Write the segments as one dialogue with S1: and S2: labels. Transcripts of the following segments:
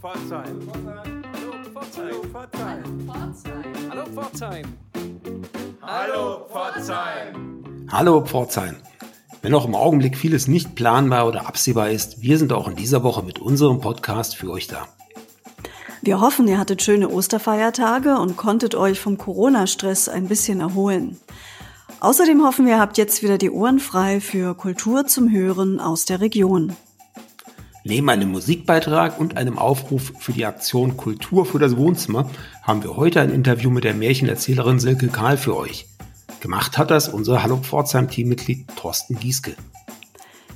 S1: Pforzheim. Hallo Pforzheim. Hallo Pforzheim. Hallo Pforzheim.
S2: Hallo Pforzheim. Wenn auch im Augenblick vieles nicht planbar oder absehbar ist, wir sind auch in dieser Woche mit unserem Podcast für euch da.
S3: Wir hoffen, ihr hattet schöne Osterfeiertage und konntet euch vom Corona-Stress ein bisschen erholen. Außerdem hoffen wir, ihr habt jetzt wieder die Ohren frei für Kultur zum Hören aus der Region.
S2: Neben einem Musikbeitrag und einem Aufruf für die Aktion Kultur für das Wohnzimmer haben wir heute ein Interview mit der Märchenerzählerin Silke Karl für euch. Gemacht hat das unser Hallo Pforzheim-Teammitglied Thorsten Gieske.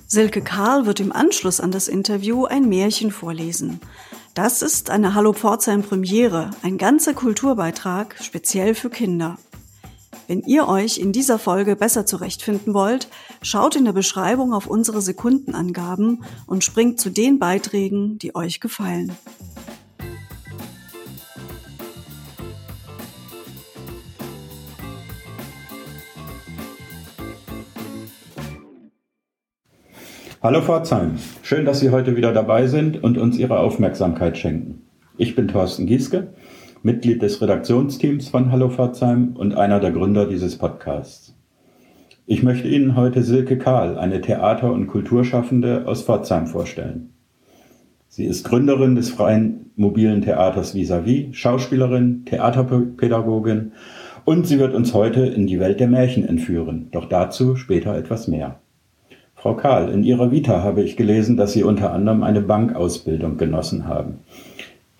S3: Silke Karl wird im Anschluss an das Interview ein Märchen vorlesen. Das ist eine Hallo Pforzheim Premiere, ein ganzer Kulturbeitrag speziell für Kinder. Wenn ihr euch in dieser Folge besser zurechtfinden wollt, schaut in der Beschreibung auf unsere Sekundenangaben und springt zu den Beiträgen, die euch gefallen.
S4: Hallo Pforzheim, schön, dass Sie heute wieder dabei sind und uns Ihre Aufmerksamkeit schenken. Ich bin Thorsten Gieske Mitglied des Redaktionsteams von Hallo Pforzheim und einer der Gründer dieses Podcasts. Ich möchte Ihnen heute Silke Kahl, eine Theater- und Kulturschaffende aus Pforzheim vorstellen. Sie ist Gründerin des freien mobilen Theaters Vis-a-vis, Schauspielerin, Theaterpädagogin und sie wird uns heute in die Welt der Märchen entführen, doch dazu später etwas mehr. Frau Kahl, in Ihrer Vita habe ich gelesen, dass Sie unter anderem eine Bankausbildung genossen haben.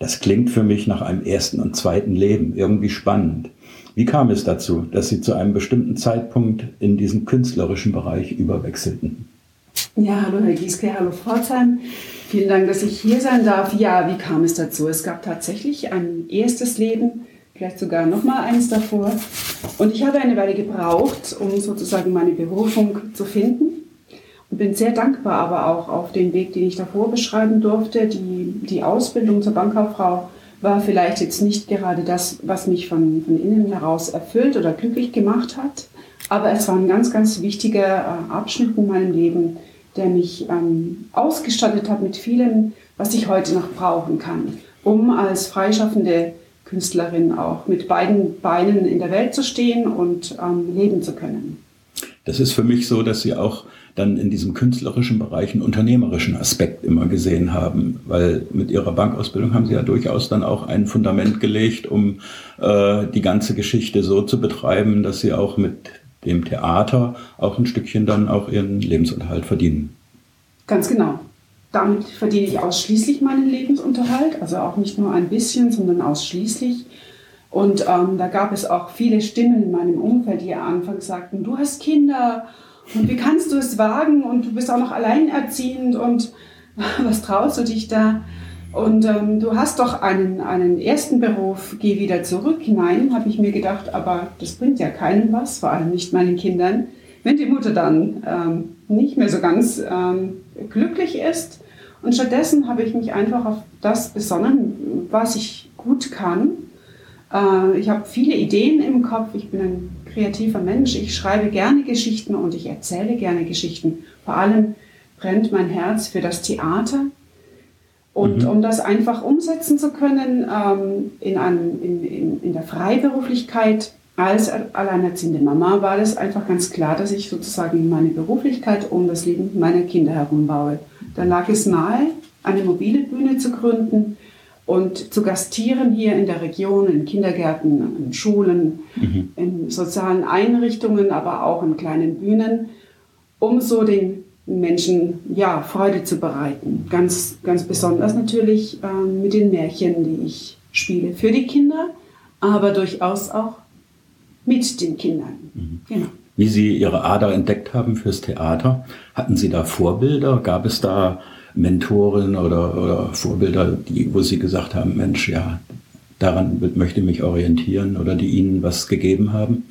S4: Das klingt für mich nach einem ersten und zweiten Leben, irgendwie spannend. Wie kam es dazu, dass Sie zu einem bestimmten Zeitpunkt in diesen künstlerischen Bereich überwechselten?
S5: Ja, hallo Herr Gieske, hallo Pforzheim. Vielen Dank, dass ich hier sein darf. Ja, wie kam es dazu? Es gab tatsächlich ein erstes Leben, vielleicht sogar noch mal eins davor. Und ich habe eine Weile gebraucht, um sozusagen meine Berufung zu finden bin sehr dankbar aber auch auf den Weg, den ich davor beschreiben durfte. Die, die Ausbildung zur Bankkauffrau war vielleicht jetzt nicht gerade das, was mich von, von innen heraus erfüllt oder glücklich gemacht hat, aber es war ein ganz, ganz wichtiger äh, Abschnitt in meinem Leben, der mich ähm, ausgestattet hat mit vielem, was ich heute noch brauchen kann, um als freischaffende Künstlerin auch mit beiden Beinen in der Welt zu stehen und ähm, leben zu können.
S4: Das ist für mich so, dass Sie auch dann in diesem künstlerischen Bereich einen unternehmerischen Aspekt immer gesehen haben, weil mit ihrer Bankausbildung haben sie ja durchaus dann auch ein Fundament gelegt, um äh, die ganze Geschichte so zu betreiben, dass sie auch mit dem Theater auch ein Stückchen dann auch ihren Lebensunterhalt verdienen.
S5: Ganz genau. Damit verdiene ich ausschließlich meinen Lebensunterhalt, also auch nicht nur ein bisschen, sondern ausschließlich. Und ähm, da gab es auch viele Stimmen in meinem Umfeld, die am Anfang sagten, du hast Kinder und wie kannst du es wagen und du bist auch noch alleinerziehend und was traust du dich da? Und ähm, du hast doch einen, einen ersten Beruf, geh wieder zurück. Nein, habe ich mir gedacht, aber das bringt ja keinem was, vor allem nicht meinen Kindern. Wenn die Mutter dann ähm, nicht mehr so ganz ähm, glücklich ist. Und stattdessen habe ich mich einfach auf das besonnen, was ich gut kann. Äh, ich habe viele Ideen im Kopf. Ich bin ein kreativer Mensch. Ich schreibe gerne Geschichten und ich erzähle gerne Geschichten. Vor allem brennt mein Herz für das Theater. Und mhm. um das einfach umsetzen zu können ähm, in, einem, in, in, in der Freiberuflichkeit als alleinerziehende Mama, war es einfach ganz klar, dass ich sozusagen meine Beruflichkeit um das Leben meiner Kinder herum baue. Da lag es nahe, eine mobile Bühne zu gründen, und zu gastieren hier in der Region, in Kindergärten, in Schulen, mhm. in sozialen Einrichtungen, aber auch in kleinen Bühnen, um so den Menschen ja, Freude zu bereiten. Ganz, ganz besonders natürlich äh, mit den Märchen, die ich spiele für die Kinder, aber durchaus auch mit den Kindern.
S4: Mhm. Genau. Wie Sie Ihre Ader entdeckt haben fürs Theater, hatten Sie da Vorbilder? Gab es da Mentoren oder, oder Vorbilder, die, wo Sie gesagt haben, Mensch, ja, daran möchte ich mich orientieren oder die Ihnen was gegeben haben?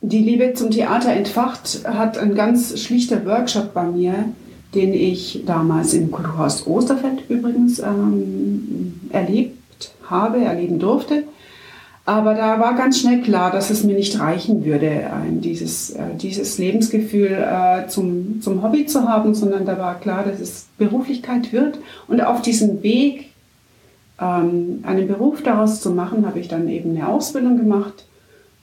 S5: Die Liebe zum Theater entfacht hat ein ganz schlichter Workshop bei mir, den ich damals im Kulturhaus Osterfeld übrigens ähm, erlebt habe, erleben durfte. Aber da war ganz schnell klar, dass es mir nicht reichen würde, dieses, äh, dieses Lebensgefühl äh, zum, zum Hobby zu haben, sondern da war klar, dass es Beruflichkeit wird. Und auf diesem Weg ähm, einen Beruf daraus zu machen, habe ich dann eben eine Ausbildung gemacht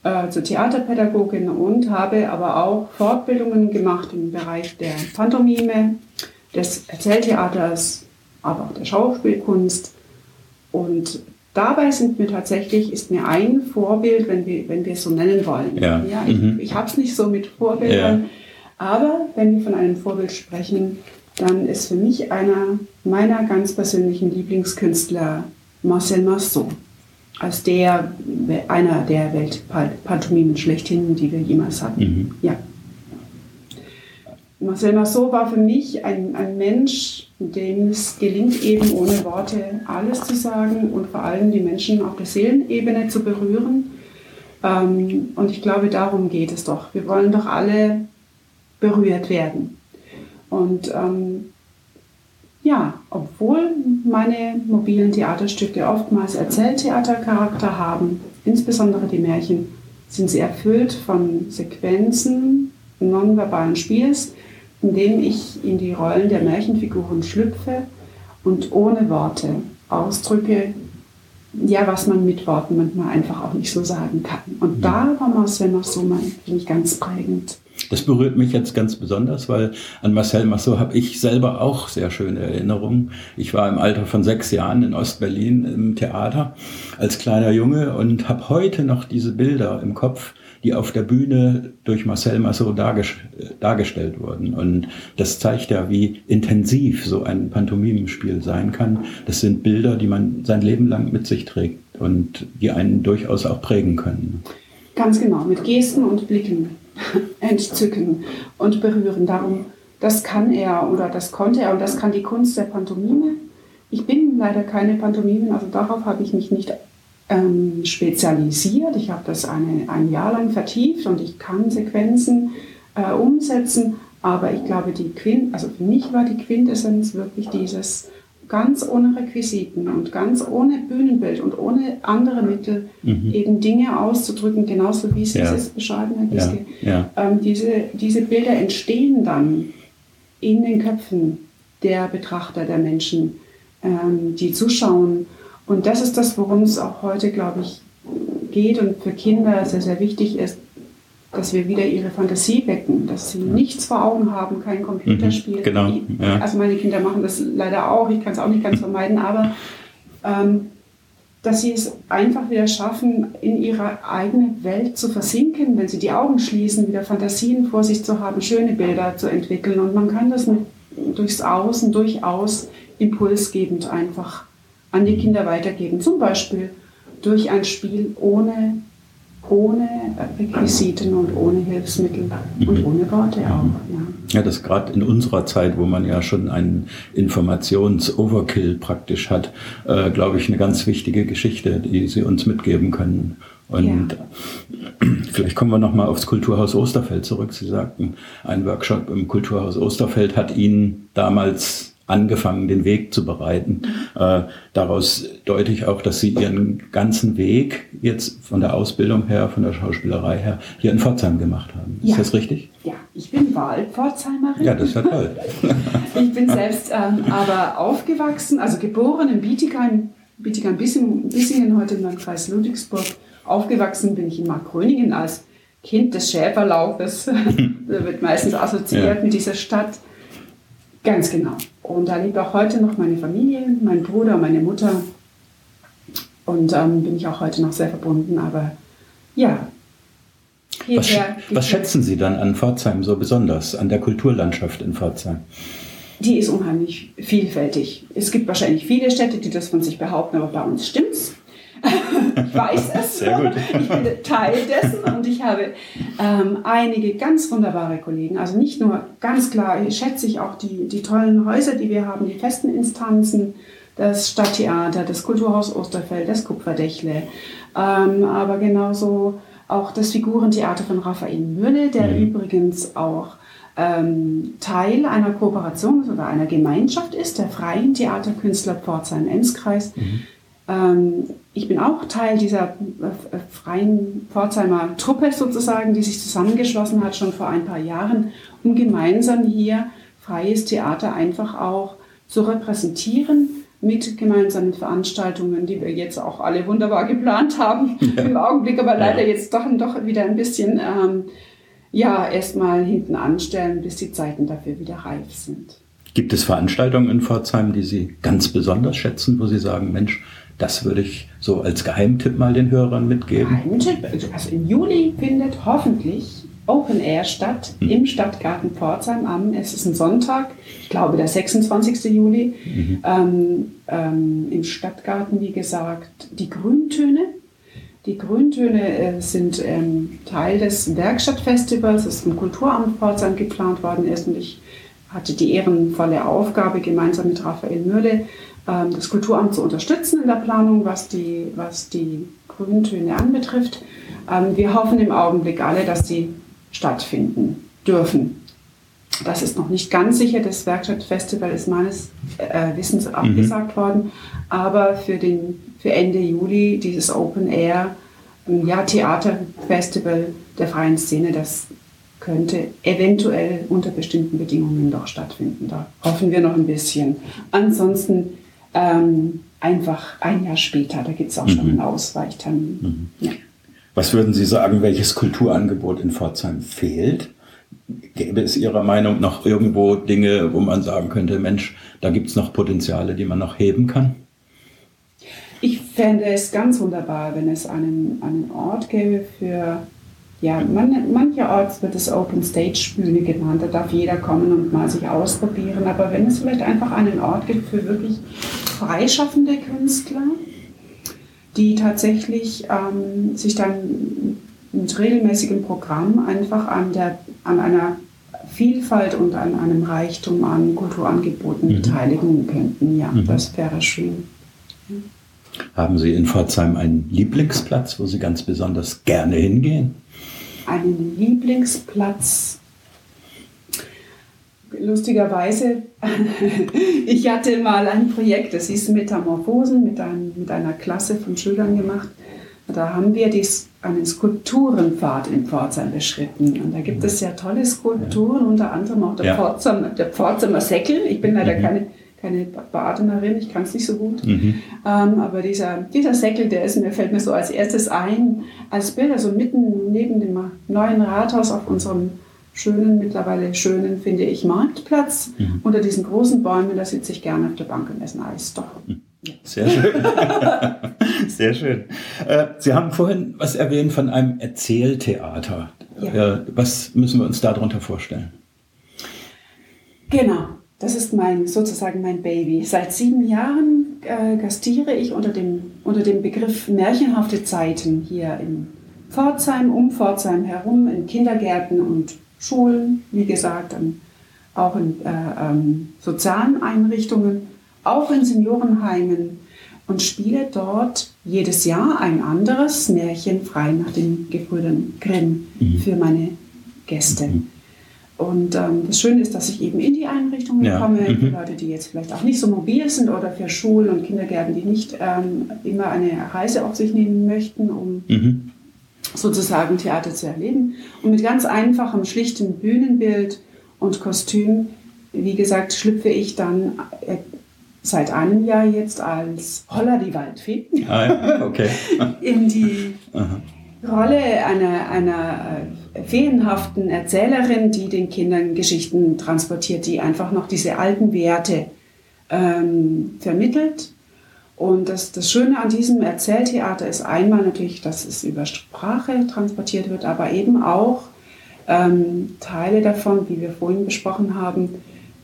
S5: äh, zur Theaterpädagogin und habe aber auch Fortbildungen gemacht im Bereich der Pantomime, des Erzähltheaters, aber auch der Schauspielkunst. Und dabei sind mir tatsächlich, ist mir ein Vorbild, wenn wir, wenn wir es so nennen wollen.
S4: Ja.
S5: ja ich
S4: mhm.
S5: ich habe es nicht so mit Vorbildern, ja. aber wenn wir von einem Vorbild sprechen, dann ist für mich einer meiner ganz persönlichen Lieblingskünstler Marcel Marceau als der, einer der Weltpantomimen schlechthin, die wir jemals hatten. Mhm. Ja. Marcel Marceau war für mich ein, ein Mensch, dem es gelingt, eben ohne Worte alles zu sagen und vor allem die Menschen auf der Seelenebene zu berühren. Ähm, und ich glaube, darum geht es doch. Wir wollen doch alle berührt werden. Und ähm, ja, obwohl meine mobilen Theaterstücke oftmals Erzähltheatercharakter haben, insbesondere die Märchen, sind sie erfüllt von Sequenzen nonverbalen Spiels, in denen ich in die Rollen der Märchenfiguren schlüpfe und ohne Worte ausdrücke, ja, was man mit Worten manchmal einfach auch nicht so sagen kann. Und da war Marcel Marceau, finde ich, ganz prägend.
S4: Das berührt mich jetzt ganz besonders, weil an Marcel Marceau habe ich selber auch sehr schöne Erinnerungen. Ich war im Alter von sechs Jahren in Ostberlin im Theater als kleiner Junge und habe heute noch diese Bilder im Kopf, die auf der Bühne durch Marcel Marceau dargestellt wurden. Und das zeigt ja, wie intensiv so ein Pantomimenspiel sein kann. Das sind Bilder, die man sein Leben lang mit sich trägt und die einen durchaus auch prägen können.
S5: Ganz genau, mit Gesten und Blicken entzücken und berühren. Darum, das kann er oder das konnte er und das kann die Kunst der Pantomime. Ich bin leider keine Pantomimen, also darauf habe ich mich nicht ähm, spezialisiert. Ich habe das eine, ein Jahr lang vertieft und ich kann Sequenzen äh, umsetzen. Aber ich glaube, die Quint, also für mich war die Quintessenz wirklich dieses ganz ohne Requisiten und ganz ohne Bühnenbild und ohne andere Mittel mhm. eben Dinge auszudrücken, genauso wie ja. es beschreiben, Herr Giske. Ja. Ja. Ähm, diese, diese Bilder entstehen dann in den Köpfen der Betrachter, der Menschen, ähm, die zuschauen. Und das ist das, worum es auch heute, glaube ich, geht und für Kinder sehr, sehr wichtig ist, dass wir wieder ihre Fantasie wecken, dass sie nichts vor Augen haben, kein Computerspiel. Mhm,
S4: genau.
S5: Ja. Also meine Kinder machen das leider auch, ich kann es auch nicht ganz vermeiden, aber ähm, dass sie es einfach wieder schaffen, in ihre eigene Welt zu versinken, wenn sie die Augen schließen, wieder Fantasien vor sich zu haben, schöne Bilder zu entwickeln. Und man kann das mit, durchs Außen durchaus impulsgebend einfach an die Kinder weitergeben. Zum Beispiel durch ein Spiel ohne ohne Requisiten und ohne Hilfsmittel und ohne Worte auch. Ja,
S4: ja das gerade in unserer Zeit, wo man ja schon einen Informations-Overkill praktisch hat, äh, glaube ich, eine ganz wichtige Geschichte, die Sie uns mitgeben können. Und ja. vielleicht kommen wir nochmal aufs Kulturhaus Osterfeld zurück. Sie sagten, ein Workshop im Kulturhaus Osterfeld hat Ihnen damals angefangen, den Weg zu bereiten. Äh, daraus deute ich auch, dass Sie Ihren ganzen Weg jetzt von der Ausbildung her, von der Schauspielerei her, hier in Pforzheim gemacht haben. Ist ja. das richtig?
S5: Ja, ich bin Wahlpforzheimerin.
S4: Ja, das ist ja toll.
S5: ich bin selbst ähm, aber aufgewachsen, also geboren in Bietigheim, Bietigheim Bissingen, Bissingen heute im Landkreis Ludwigsburg. Aufgewachsen bin ich in Markgröningen als Kind des Schäferlaufes. da wird meistens assoziiert ja. mit dieser Stadt. Ganz genau. Und da lebt auch heute noch meine Familie, mein Bruder, meine Mutter. Und ähm, bin ich auch heute noch sehr verbunden. Aber ja.
S4: Was, was schätzen Sie dann an Pforzheim so besonders, an der Kulturlandschaft in Pforzheim?
S5: Die ist unheimlich vielfältig. Es gibt wahrscheinlich viele Städte, die das von sich behaupten, aber bei uns stimmt's ich weiß es.
S4: Sehr gut.
S5: Ich bin Teil dessen und ich habe ähm, einige ganz wunderbare Kollegen. Also nicht nur ganz klar schätze ich auch die, die tollen Häuser, die wir haben, die festen Instanzen, das Stadttheater, das Kulturhaus Osterfeld, das Kupferdächle, ähm, aber genauso auch das Figurentheater von Raphael Mürle, der mhm. übrigens auch ähm, Teil einer Kooperation oder einer Gemeinschaft ist, der Freien Theaterkünstler Pforzheim-Enzkreis. Mhm. Ähm, ich bin auch Teil dieser äh, freien Pforzheimer Truppe sozusagen, die sich zusammengeschlossen hat schon vor ein paar Jahren, um gemeinsam hier freies Theater einfach auch zu repräsentieren, mit gemeinsamen Veranstaltungen, die wir jetzt auch alle wunderbar geplant haben ja. im Augenblick, aber leider ja. jetzt doch, doch wieder ein bisschen ähm, ja, erstmal hinten anstellen, bis die Zeiten dafür wieder reif sind.
S4: Gibt es Veranstaltungen in Pforzheim, die Sie ganz besonders schätzen, wo Sie sagen, Mensch, das würde ich so als Geheimtipp mal den Hörern mitgeben?
S5: Geheimtipp? Also im Juli findet hoffentlich Open Air statt mhm. im Stadtgarten Pforzheim am, es ist ein Sonntag, ich glaube der 26. Juli, mhm. ähm, ähm, im Stadtgarten, wie gesagt, die Grüntöne. Die Grüntöne äh, sind ähm, Teil des Werkstattfestivals, das vom Kulturamt Pforzheim geplant worden ist und ich hatte die ehrenvolle Aufgabe, gemeinsam mit Raphael Mürle das Kulturamt zu unterstützen in der Planung, was die, was die Grüntöne anbetrifft. Ähm, wir hoffen im Augenblick alle, dass sie stattfinden dürfen. Das ist noch nicht ganz sicher. Das Werkstattfestival ist meines äh, Wissens mhm. abgesagt mhm. worden. Aber für, den, für Ende Juli dieses Open Air ja, Theaterfestival der freien Szene, das könnte eventuell unter bestimmten Bedingungen doch stattfinden. Da hoffen wir noch ein bisschen. Ansonsten ähm, einfach ein Jahr später, da gibt es auch mhm. schon einen Ausweichtermin.
S4: Mhm. Ja. Was würden Sie sagen, welches Kulturangebot in Pforzheim fehlt? Gäbe es Ihrer Meinung noch irgendwo Dinge, wo man sagen könnte, Mensch, da gibt es noch Potenziale, die man noch heben kann?
S5: Ich fände es ganz wunderbar, wenn es einen, einen Ort gäbe für, ja, man, mancherorts wird es Open Stage Bühne genannt, da darf jeder kommen und mal sich ausprobieren, aber wenn es vielleicht einfach einen Ort gibt für wirklich freischaffende Künstler, die tatsächlich ähm, sich dann mit regelmäßigem Programm einfach an, der, an einer Vielfalt und an einem Reichtum an Kulturangeboten mhm. beteiligen könnten. Ja, mhm. das wäre schön.
S4: Haben Sie in Pforzheim einen Lieblingsplatz, wo Sie ganz besonders gerne hingehen?
S5: Einen Lieblingsplatz lustigerweise, ich hatte mal ein Projekt, das hieß Metamorphosen, mit, ein, mit einer Klasse von Schülern gemacht. Da haben wir dies, einen Skulpturenpfad in Pforzheim beschritten. Und da gibt es sehr tolle Skulpturen, unter anderem auch der, ja. Pforzheimer, der Pforzheimer Säckel. Ich bin leider mhm. keine, keine Badenerin, ich kann es nicht so gut. Mhm. Ähm, aber dieser, dieser Säckel, der ist mir, fällt mir so als erstes ein, als Bild, also mitten neben dem neuen Rathaus auf unserem schönen, mittlerweile schönen, finde ich, Marktplatz. Mhm. Unter diesen großen Bäumen, da sitze ich gerne auf der Bank und esse Eis. Doch. Mhm.
S4: Sehr schön. Sehr schön. Äh, Sie haben vorhin was erwähnt von einem Erzähltheater. Ja. Äh, was müssen wir uns darunter vorstellen?
S5: Genau, das ist mein sozusagen mein Baby. Seit sieben Jahren äh, gastiere ich unter dem, unter dem Begriff märchenhafte Zeiten hier in Pforzheim, um Pforzheim herum, in Kindergärten und Schulen, wie gesagt, auch in äh, ähm, sozialen Einrichtungen, auch in Seniorenheimen und spiele dort jedes Jahr ein anderes Märchen frei nach den Gebrüdern Grimm mhm. für meine Gäste. Mhm. Und ähm, das Schöne ist, dass ich eben in die Einrichtungen ja. komme, mhm. die Leute, die jetzt vielleicht auch nicht so mobil sind oder für Schulen und Kindergärten, die nicht ähm, immer eine Reise auf sich nehmen möchten, um mhm sozusagen Theater zu erleben. Und mit ganz einfachem, schlichtem Bühnenbild und Kostüm, wie gesagt, schlüpfe ich dann äh, seit einem Jahr jetzt als Holla die Waldfee
S4: ah, okay.
S5: in die Aha. Rolle einer, einer äh, feenhaften Erzählerin, die den Kindern Geschichten transportiert, die einfach noch diese alten Werte ähm, vermittelt und das, das Schöne an diesem Erzähltheater ist einmal natürlich, dass es über Sprache transportiert wird, aber eben auch ähm, Teile davon, wie wir vorhin besprochen haben,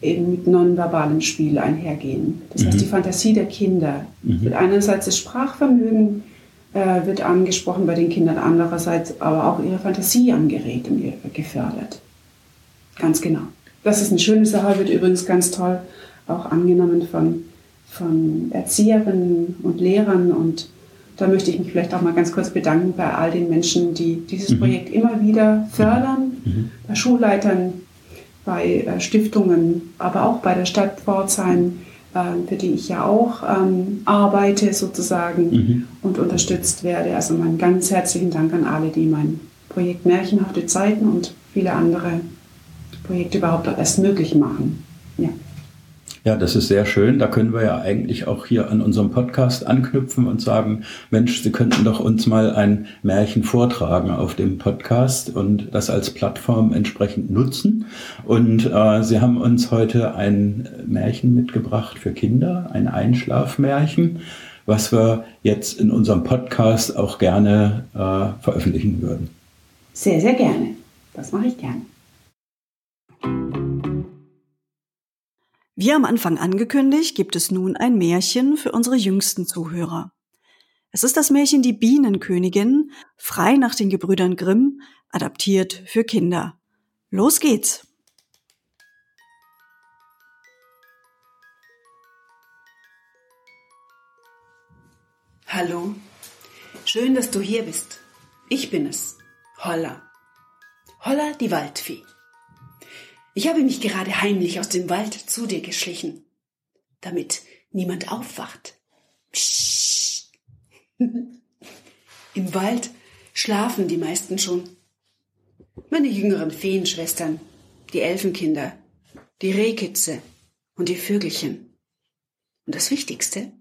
S5: eben mit nonverbalem Spiel einhergehen. Das mhm. heißt, die Fantasie der Kinder. Mhm. Wird einerseits das Sprachvermögen äh, wird angesprochen bei den Kindern, andererseits aber auch ihre Fantasie angeregt und gefördert. Ganz genau. Das ist eine schöne Sache, wird übrigens ganz toll auch angenommen von von Erzieherinnen und Lehrern und da möchte ich mich vielleicht auch mal ganz kurz bedanken bei all den Menschen, die dieses mhm. Projekt immer wieder fördern, mhm. bei Schulleitern, bei äh, Stiftungen, aber auch bei der Stadt Pforzheim, für die ich ja auch ähm, arbeite sozusagen mhm. und unterstützt werde. Also meinen ganz herzlichen Dank an alle, die mein Projekt Märchenhafte Zeiten und viele andere Projekte überhaupt erst möglich machen. Ja.
S4: Ja, das ist sehr schön. Da können wir ja eigentlich auch hier an unserem Podcast anknüpfen und sagen, Mensch, Sie könnten doch uns mal ein Märchen vortragen auf dem Podcast und das als Plattform entsprechend nutzen. Und äh, Sie haben uns heute ein Märchen mitgebracht für Kinder, ein Einschlafmärchen, was wir jetzt in unserem Podcast auch gerne äh, veröffentlichen würden.
S6: Sehr, sehr gerne. Das mache ich gerne.
S3: Wie am Anfang angekündigt, gibt es nun ein Märchen für unsere jüngsten Zuhörer. Es ist das Märchen Die Bienenkönigin, frei nach den Gebrüdern Grimm, adaptiert für Kinder. Los geht's!
S5: Hallo, schön, dass du hier bist. Ich bin es, Holla. Holla die Waldfee. Ich habe mich gerade heimlich aus dem Wald zu dir geschlichen, damit niemand aufwacht. Psst. Im Wald schlafen die meisten schon. Meine jüngeren Feenschwestern, die Elfenkinder, die Rehkitze und die Vögelchen. Und das Wichtigste,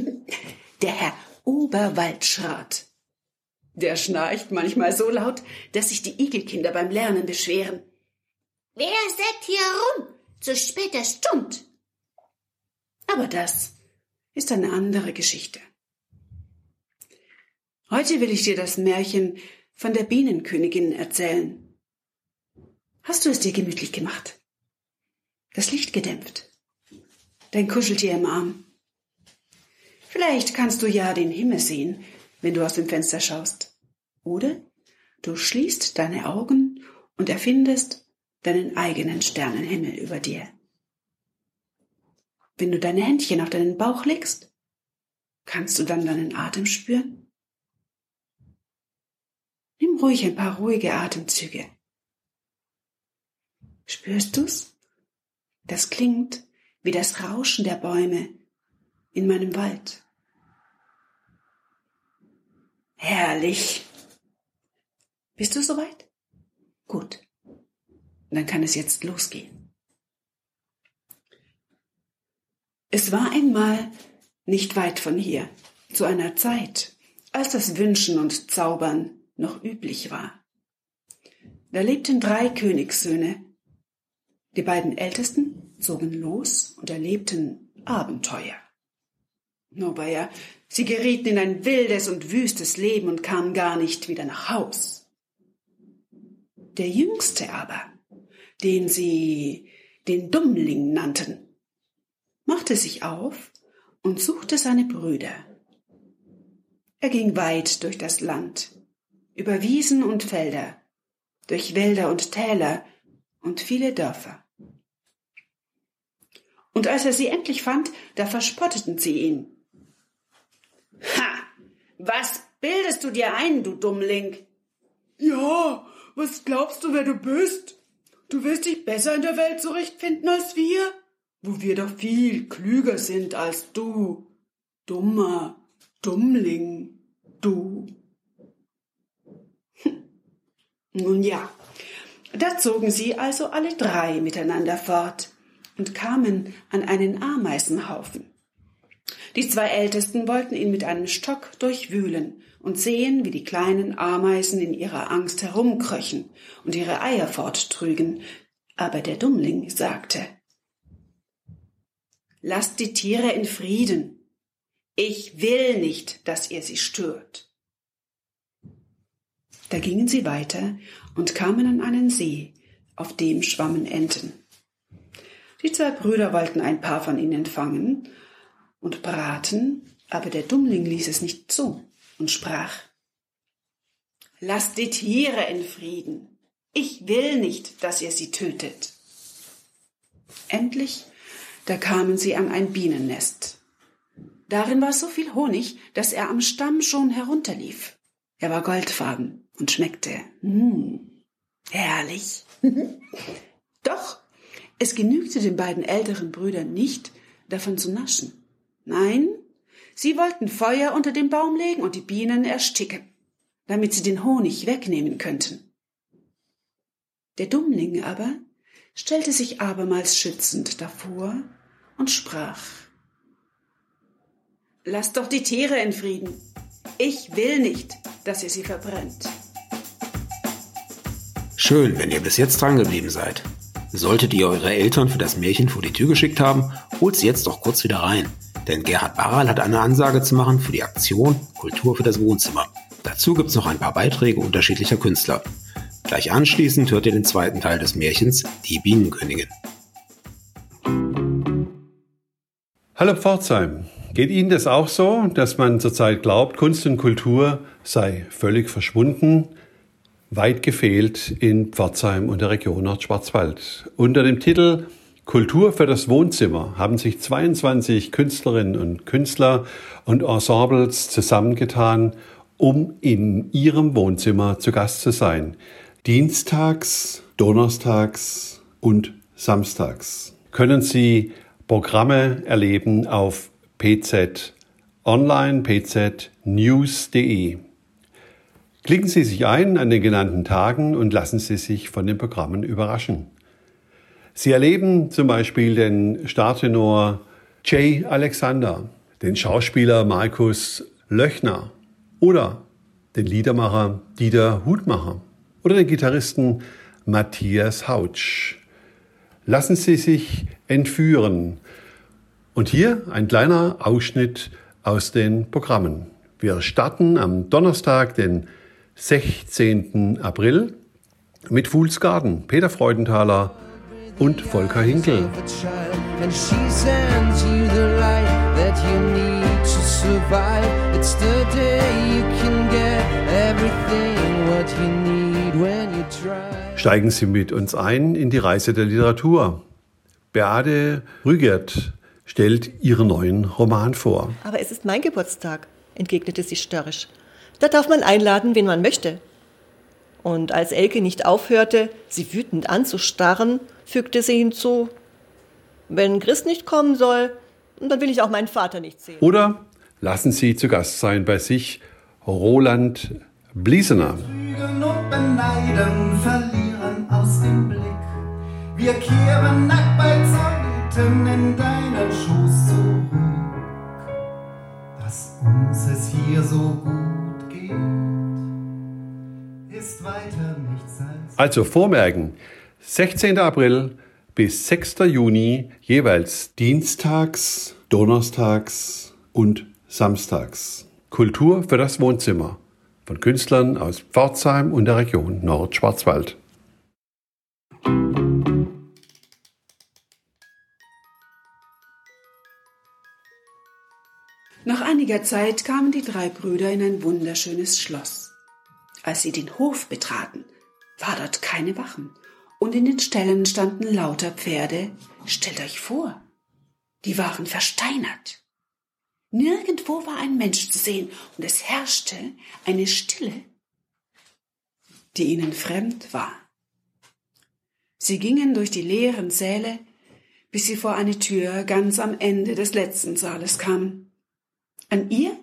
S5: der Herr Oberwaldschrat. Der schnarcht manchmal so laut, dass sich die Igelkinder beim Lernen beschweren.
S7: Wer sägt hier rum zu später Stund?
S5: Aber das ist eine andere Geschichte. Heute will ich dir das Märchen von der Bienenkönigin erzählen. Hast du es dir gemütlich gemacht? Das Licht gedämpft? Dein Kuscheltier im Arm? Vielleicht kannst du ja den Himmel sehen, wenn du aus dem Fenster schaust. Oder du schließt deine Augen und erfindest deinen eigenen Sternenhimmel über dir. Wenn du deine Händchen auf deinen Bauch legst, kannst du dann deinen Atem spüren? Nimm ruhig ein paar ruhige Atemzüge. Spürst du's? Das klingt wie das Rauschen der Bäume in meinem Wald. Herrlich. Bist du soweit? Gut. Und dann kann es jetzt losgehen. Es war einmal nicht weit von hier, zu einer Zeit, als das Wünschen und Zaubern noch üblich war. Da lebten drei Königssöhne. Die beiden Ältesten zogen los und erlebten Abenteuer. Nur ja, sie gerieten in ein wildes und wüstes Leben und kamen gar nicht wieder nach Haus. Der Jüngste aber den sie den Dummling nannten, machte sich auf und suchte seine Brüder. Er ging weit durch das Land, über Wiesen und Felder, durch Wälder und Täler und viele Dörfer. Und als er sie endlich fand, da verspotteten sie ihn. Ha! Was bildest du dir ein, du Dummling?
S8: Ja, was glaubst du, wer du bist? Du wirst dich besser in der Welt zurechtfinden als wir, wo wir doch viel klüger sind als du. Dummer Dummling, du.
S5: Hm. Nun ja, da zogen sie also alle drei miteinander fort und kamen an einen Ameisenhaufen. Die zwei Ältesten wollten ihn mit einem Stock durchwühlen und sehen, wie die kleinen Ameisen in ihrer Angst herumkröchen und ihre Eier forttrügen. Aber der Dummling sagte, Lasst die Tiere in Frieden. Ich will nicht, dass ihr sie stört. Da gingen sie weiter und kamen an einen See, auf dem schwammen Enten. Die zwei Brüder wollten ein paar von ihnen fangen und braten, aber der Dummling ließ es nicht zu und sprach, Lasst die Tiere in Frieden. Ich will nicht, dass ihr sie tötet. Endlich, da kamen sie an ein Bienennest. Darin war so viel Honig, dass er am Stamm schon herunterlief. Er war goldfarben und schmeckte, mm, herrlich. Doch, es genügte den beiden älteren Brüdern nicht, davon zu naschen. Nein, Sie wollten Feuer unter den Baum legen und die Bienen ersticken, damit sie den Honig wegnehmen könnten. Der Dummling aber stellte sich abermals schützend davor und sprach. Lasst doch die Tiere in Frieden. Ich will nicht, dass ihr sie verbrennt.
S2: Schön, wenn ihr bis jetzt dran geblieben seid. Solltet ihr eure Eltern für das Märchen vor die Tür geschickt haben, holt sie jetzt doch kurz wieder rein. Denn Gerhard Barral hat eine Ansage zu machen für die Aktion Kultur für das Wohnzimmer. Dazu gibt's noch ein paar Beiträge unterschiedlicher Künstler. Gleich anschließend hört ihr den zweiten Teil des Märchens Die Bienenkönigin.
S9: Hallo Pforzheim. Geht Ihnen das auch so, dass man zurzeit glaubt, Kunst und Kultur sei völlig verschwunden? Weit gefehlt in Pforzheim und der Region Nordschwarzwald. Unter dem Titel Kultur für das Wohnzimmer haben sich 22 Künstlerinnen und Künstler und Ensembles zusammengetan, um in ihrem Wohnzimmer zu Gast zu sein. Dienstags, Donnerstags und Samstags können Sie Programme erleben auf PZ Online, pznews.de. Klicken Sie sich ein an den genannten Tagen und lassen Sie sich von den Programmen überraschen. Sie erleben zum Beispiel den Startenor Jay Alexander, den Schauspieler Markus Löchner oder den Liedermacher Dieter Hutmacher oder den Gitarristen Matthias Hautsch. Lassen Sie sich entführen. Und hier ein kleiner Ausschnitt aus den Programmen. Wir starten am Donnerstag, den 16. April mit Fools Garden, Peter Freudenthaler und Volker Hinkel. Steigen Sie mit uns ein in die Reise der Literatur. Beate Rügert stellt ihren neuen Roman vor.
S10: Aber es ist mein Geburtstag, entgegnete sie störrisch. Da darf man einladen, wen man möchte. Und als Elke nicht aufhörte, sie wütend anzustarren, fügte sie hinzu, wenn Christ nicht kommen soll, dann will ich auch meinen Vater nicht sehen.
S9: Oder lassen Sie zu Gast sein bei sich Roland Bliesener. und beneiden, verlieren aus dem Blick. Wir kehren nackt beiseiten in deinen Schoß zurück, dass uns es hier so gut geht, ist weiter nichts als... Also vormerken, 16. April bis 6. Juni jeweils dienstags, donnerstags und samstags. Kultur für das Wohnzimmer von Künstlern aus Pforzheim und der Region Nordschwarzwald.
S5: Nach einiger Zeit kamen die drei Brüder in ein wunderschönes Schloss. Als sie den Hof betraten, war dort keine Wachen und in den Ställen standen lauter Pferde. Stellt euch vor, die waren versteinert. Nirgendwo war ein Mensch zu sehen und es herrschte eine Stille, die ihnen fremd war. Sie gingen durch die leeren Säle, bis sie vor eine Tür ganz am Ende des letzten Saales kamen. An ihr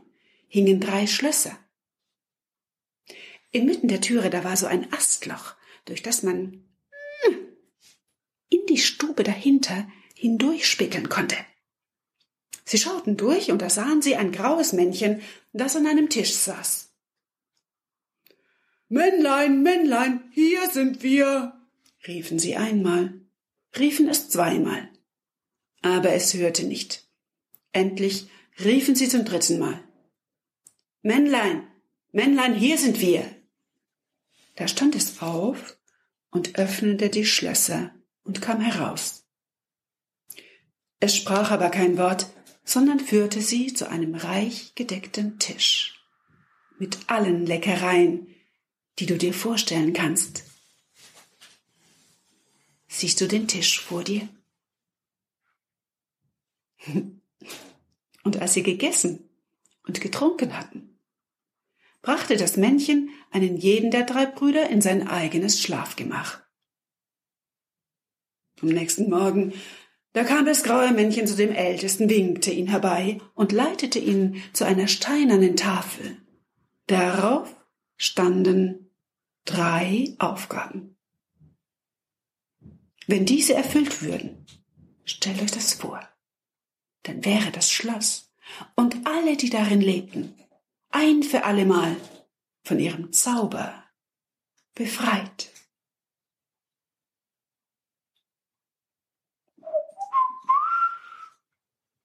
S5: hingen drei Schlösser. Inmitten der Türe, da war so ein Astloch, durch das man die Stube dahinter hindurchspickeln konnte. Sie schauten durch und da sahen sie ein graues Männchen, das an einem Tisch saß.
S11: Männlein, Männlein, hier sind wir,
S5: riefen sie einmal, riefen es zweimal. Aber es hörte nicht. Endlich riefen sie zum dritten Mal. Männlein, Männlein, hier sind wir. Da stand es auf und öffnete die Schlösser und kam heraus. Es sprach aber kein Wort, sondern führte sie zu einem reich gedeckten Tisch mit allen Leckereien, die du dir vorstellen kannst. Siehst du den Tisch vor dir? Und als sie gegessen und getrunken hatten, brachte das Männchen einen jeden der drei Brüder in sein eigenes Schlafgemach. Am nächsten Morgen, da kam das graue Männchen zu dem Ältesten, winkte ihn herbei und leitete ihn zu einer steinernen Tafel. Darauf standen drei Aufgaben. Wenn diese erfüllt würden, stellt euch das vor. dann wäre das Schloss und alle, die darin lebten, ein für allemal von ihrem Zauber befreit.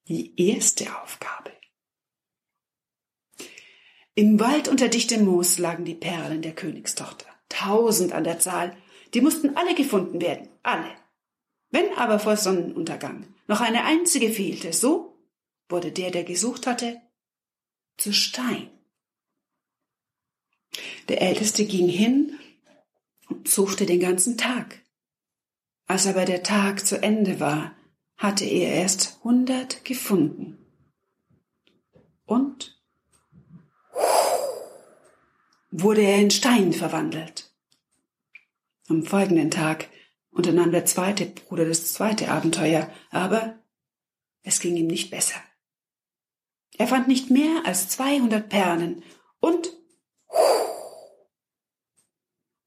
S5: Die erste Aufgabe. Im Wald unter dichtem Moos lagen die Perlen der Königstochter, tausend an der Zahl, die mussten alle gefunden werden, alle. Wenn aber vor Sonnenuntergang noch eine einzige fehlte, so wurde der, der gesucht hatte, zu Stein. Der Älteste ging hin und suchte den ganzen Tag. Als aber der Tag zu Ende war, hatte er erst hundert gefunden. Und wurde er in Stein verwandelt. Am folgenden Tag unternahm der zweite Bruder das zweite Abenteuer, aber es ging ihm nicht besser. Er fand nicht mehr als 200 Perlen und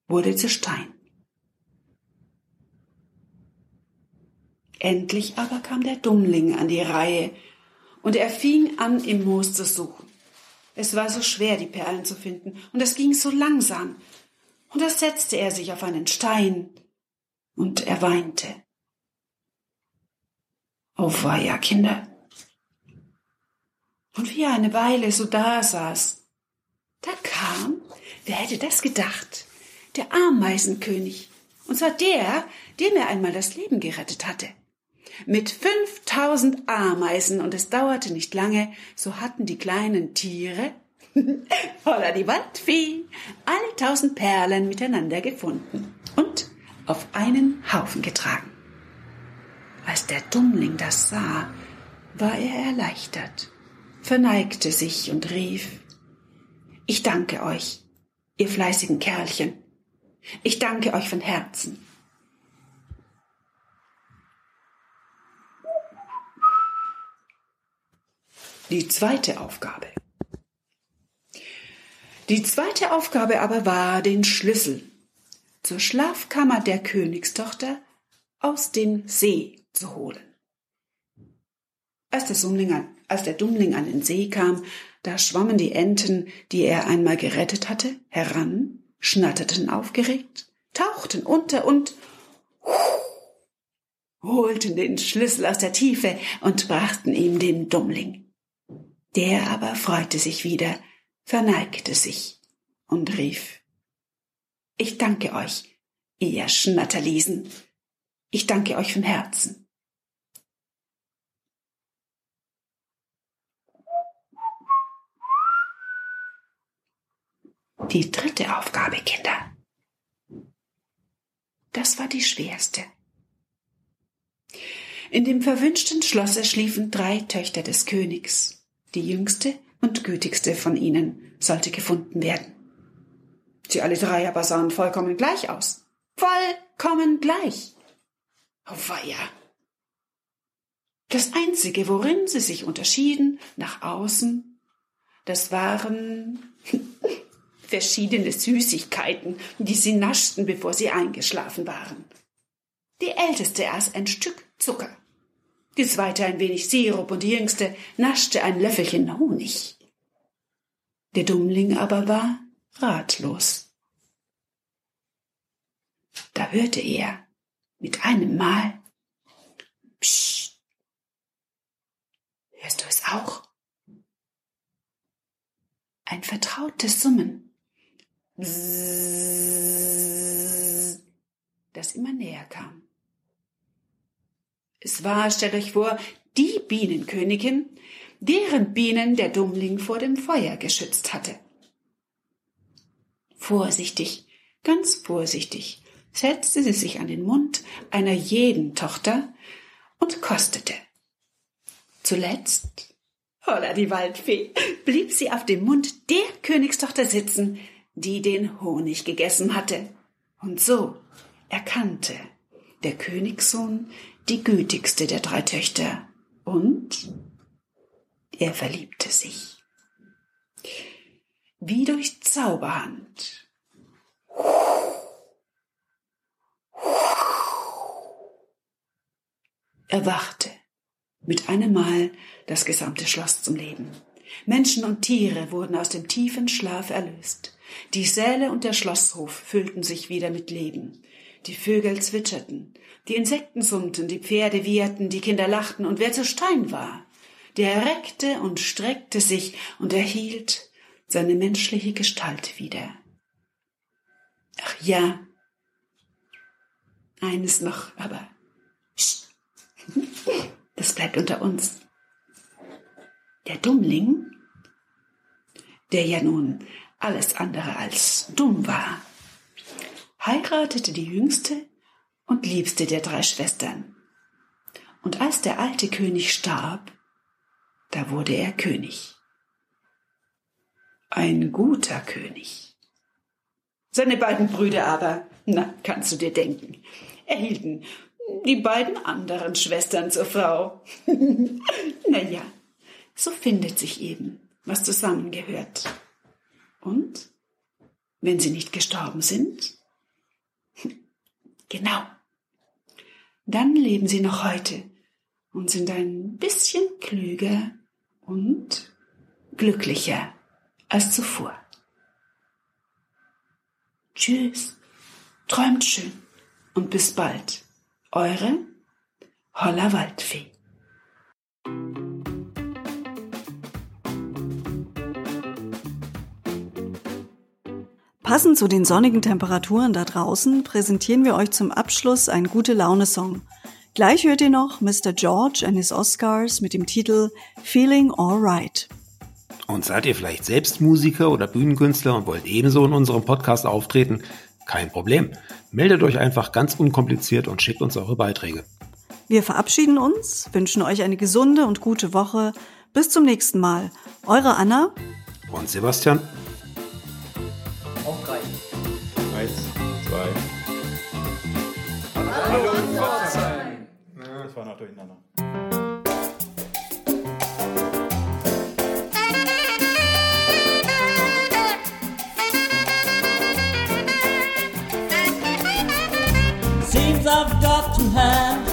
S5: wurde zu Stein. Endlich aber kam der Dummling an die Reihe und er fing an, im Moos zu suchen. Es war so schwer, die Perlen zu finden, und es ging so langsam. Und da setzte er sich auf einen Stein und er weinte. Auweia, Kinder. Und wie er eine Weile so da saß, da kam, wer hätte das gedacht, der Ameisenkönig, und zwar der, dem er einmal das Leben gerettet hatte. Mit 5000 Ameisen und es dauerte nicht lange, so hatten die kleinen Tiere, holla die Waldfee, alle tausend Perlen miteinander gefunden und auf einen Haufen getragen. Als der Dummling das sah, war er erleichtert, verneigte sich und rief, ich danke euch, ihr fleißigen Kerlchen, ich danke euch von Herzen. Die zweite Aufgabe. Die zweite Aufgabe aber war, den Schlüssel zur Schlafkammer der Königstochter aus dem See zu holen. Als der, Dummling an, als der Dummling an den See kam, da schwammen die Enten, die er einmal gerettet hatte, heran, schnatterten aufgeregt, tauchten unter und holten den Schlüssel aus der Tiefe und brachten ihm den Dummling. Der aber freute sich wieder, verneigte sich und rief, Ich danke euch, ihr Schnatterliesen, ich danke euch von Herzen. Die dritte Aufgabe, Kinder. Das war die schwerste. In dem verwünschten Schlosse schliefen drei Töchter des Königs. Die jüngste und gütigste von ihnen sollte gefunden werden. Sie alle drei aber sahen vollkommen gleich aus. Vollkommen gleich. Oh weia. Das einzige, worin sie sich unterschieden, nach außen, das waren verschiedene Süßigkeiten, die sie naschten, bevor sie eingeschlafen waren. Die älteste aß ein Stück Zucker die zweite ein wenig Sirup und die jüngste naschte ein Löffelchen Honig. Der Dummling aber war ratlos. Da hörte er mit einem Mal Psst. Hörst du es auch? Ein vertrautes Summen, Bzzz, das immer näher kam. Es war, stellt euch vor, die Bienenkönigin, deren Bienen der Dummling vor dem Feuer geschützt hatte. Vorsichtig, ganz vorsichtig, setzte sie sich an den Mund einer jeden Tochter und kostete. Zuletzt, holla die Waldfee, blieb sie auf dem Mund der Königstochter sitzen, die den Honig gegessen hatte. Und so erkannte der Königssohn die gütigste der drei Töchter, und er verliebte sich. Wie durch Zauberhand. Er wachte Mit einem Mal das gesamte Schloss zum Leben. Menschen und Tiere wurden aus dem tiefen Schlaf erlöst. Die Säle und der Schlosshof füllten sich wieder mit Leben. Die Vögel zwitscherten, die Insekten summten, die Pferde wieherten, die Kinder lachten, und wer zu Stein war, der reckte und streckte sich und erhielt seine menschliche Gestalt wieder. Ach ja, eines noch, aber das bleibt unter uns. Der Dummling, der ja nun alles andere als dumm war, heiratete die jüngste und liebste der drei Schwestern. Und als der alte König starb, da wurde er König. Ein guter König. Seine beiden Brüder aber, na, kannst du dir denken, erhielten die beiden anderen Schwestern zur Frau. na ja, so findet sich eben, was zusammengehört. Und wenn sie nicht gestorben sind? Genau. Dann leben sie noch heute und sind ein bisschen klüger und glücklicher als zuvor. Tschüss, träumt schön und bis bald. Eure Holla Waldfee.
S3: Passend zu den sonnigen Temperaturen da draußen präsentieren wir euch zum Abschluss einen gute Laune Song. Gleich hört ihr noch Mr. George and his Oscars mit dem Titel Feeling Alright.
S2: Und seid ihr vielleicht selbst Musiker oder Bühnenkünstler und wollt ebenso in unserem Podcast auftreten? Kein Problem. Meldet euch einfach ganz unkompliziert und schickt uns eure Beiträge.
S3: Wir verabschieden uns, wünschen euch eine gesunde und gute Woche. Bis zum nächsten Mal. Eure Anna
S2: und Sebastian.
S4: Hallo, Pforzheim.
S12: Das war noch durcheinander.
S13: Seems I've got to have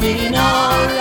S13: been alright.